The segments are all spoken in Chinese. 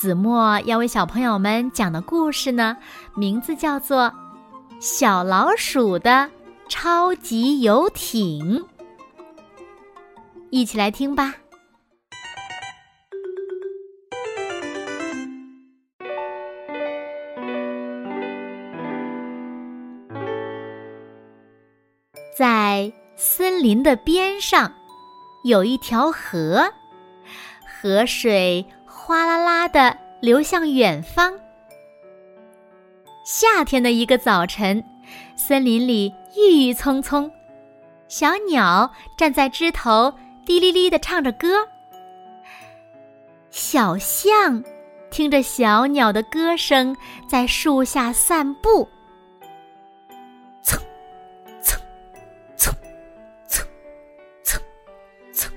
子墨要为小朋友们讲的故事呢，名字叫做《小老鼠的超级游艇》，一起来听吧。在森林的边上，有一条河，河水。哗啦啦的流向远方。夏天的一个早晨，森林里郁郁葱葱，小鸟站在枝头，滴哩哩的唱着歌。小象听着小鸟的歌声，在树下散步。蹭，蹭，蹭，蹭，蹭，蹭。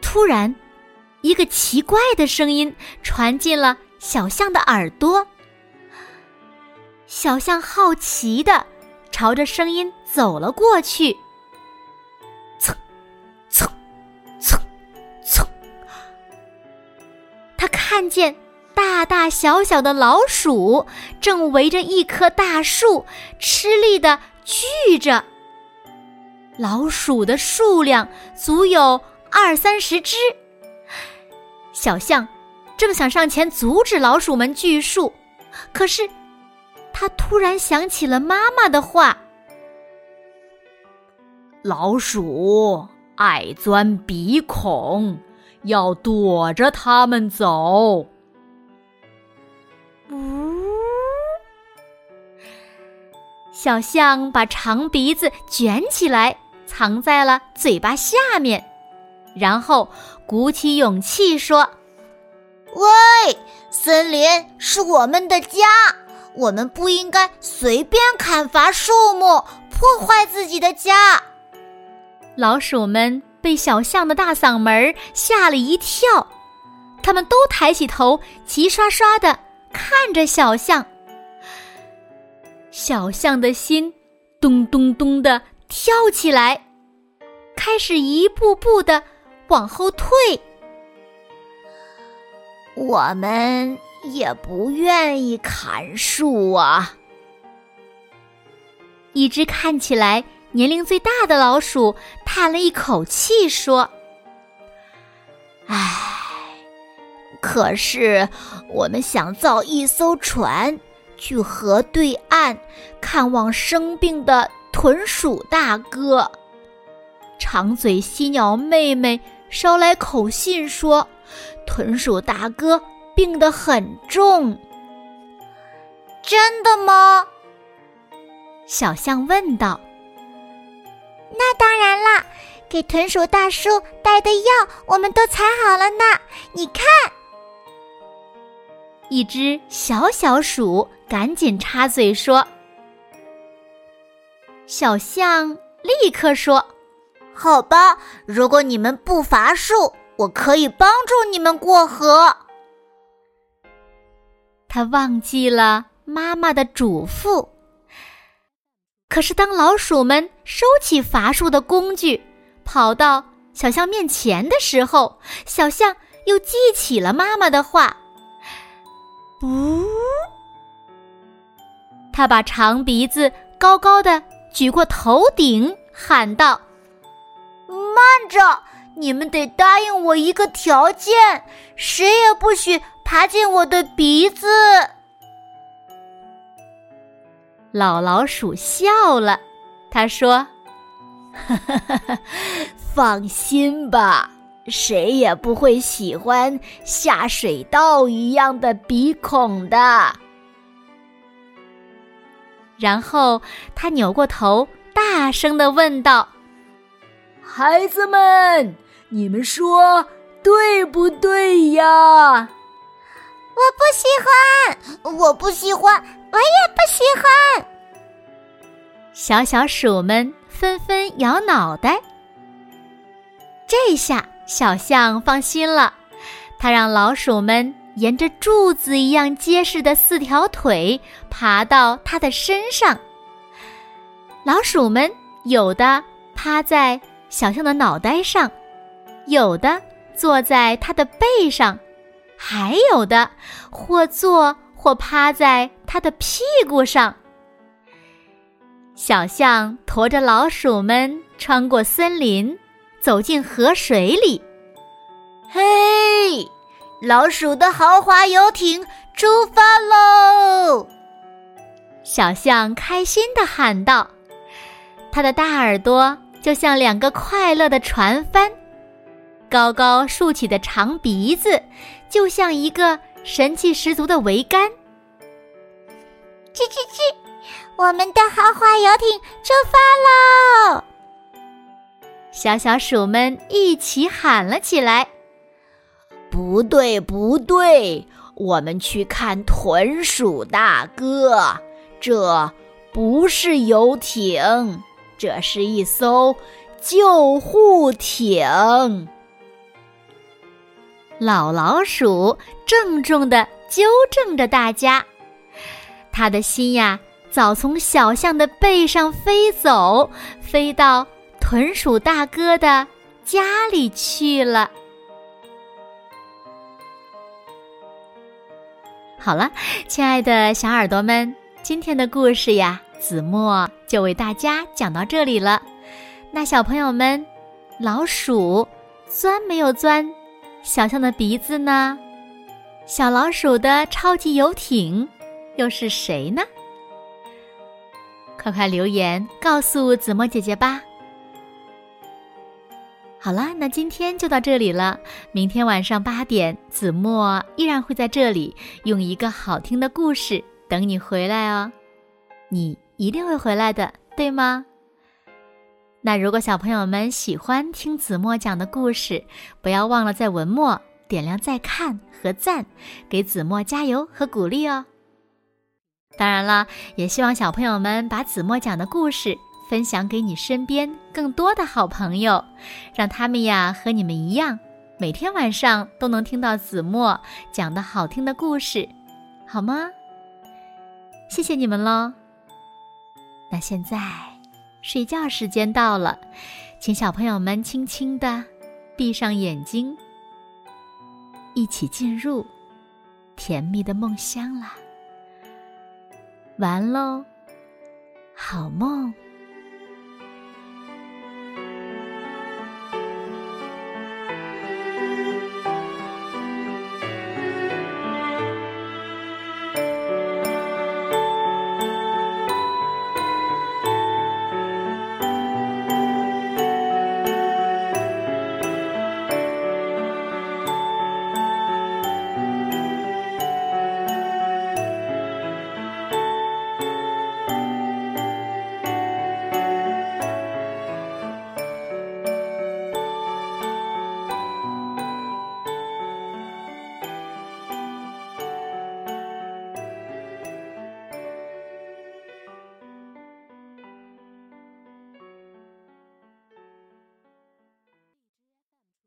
突然。一个奇怪的声音传进了小象的耳朵。小象好奇的朝着声音走了过去。蹭，蹭，蹭，蹭。他看见大大小小的老鼠正围着一棵大树吃力的聚着。老鼠的数量足有二三十只。小象正想上前阻止老鼠们锯树，可是他突然想起了妈妈的话：“老鼠爱钻鼻孔，要躲着它们走。”呜！小象把长鼻子卷起来，藏在了嘴巴下面。然后鼓起勇气说：“喂，森林是我们的家，我们不应该随便砍伐树木，破坏自己的家。”老鼠们被小象的大嗓门吓了一跳，他们都抬起头，齐刷刷的看着小象。小象的心咚咚咚的跳起来，开始一步步的。往后退，我们也不愿意砍树啊。一只看起来年龄最大的老鼠叹了一口气说：“唉，可是我们想造一艘船，去河对岸看望生病的豚鼠大哥。长嘴犀鸟妹妹。”捎来口信说，豚鼠大哥病得很重。真的吗？小象问道。那当然啦，给豚鼠大叔带的药我们都采好了呢。你看，一只小小鼠赶紧插嘴说。小象立刻说。好吧，如果你们不伐树，我可以帮助你们过河。他忘记了妈妈的嘱咐。可是，当老鼠们收起伐树的工具，跑到小象面前的时候，小象又记起了妈妈的话。呜！他把长鼻子高高的举过头顶，喊道。慢着，你们得答应我一个条件，谁也不许爬进我的鼻子。老老鼠笑了，他说：“ 放心吧，谁也不会喜欢下水道一样的鼻孔的。”然后他扭过头，大声的问道。孩子们，你们说对不对呀？我不喜欢，我不喜欢，我也不喜欢。小小鼠们纷纷摇脑袋。这下小象放心了，它让老鼠们沿着柱子一样结实的四条腿爬到它的身上。老鼠们有的趴在小象的脑袋上，有的坐在它的背上，还有的或坐或趴在它的屁股上。小象驮着老鼠们穿过森林，走进河水里。嘿，老鼠的豪华游艇出发喽！小象开心地喊道：“它的大耳朵就像两个快乐的船帆，高高竖起的长鼻子就像一个神气十足的桅杆。”吱吱吱。我们的豪华游艇出发喽！小小鼠们一起喊了起来：“不对，不对，我们去看豚鼠大哥！这不是游艇，这是一艘救护艇。”老老鼠郑重的纠正着大家，他的心呀。早从小象的背上飞走，飞到豚鼠大哥的家里去了。好了，亲爱的小耳朵们，今天的故事呀，子墨就为大家讲到这里了。那小朋友们，老鼠钻没有钻小象的鼻子呢？小老鼠的超级游艇又是谁呢？快快留言告诉子墨姐姐吧！好啦，那今天就到这里了。明天晚上八点，子墨依然会在这里用一个好听的故事等你回来哦。你一定会回来的，对吗？那如果小朋友们喜欢听子墨讲的故事，不要忘了在文末点亮再看和赞，给子墨加油和鼓励哦。当然了，也希望小朋友们把子墨讲的故事分享给你身边更多的好朋友，让他们呀和你们一样，每天晚上都能听到子墨讲的好听的故事，好吗？谢谢你们喽。现在睡觉时间到了，请小朋友们轻轻的闭上眼睛，一起进入甜蜜的梦乡啦。完喽，好梦。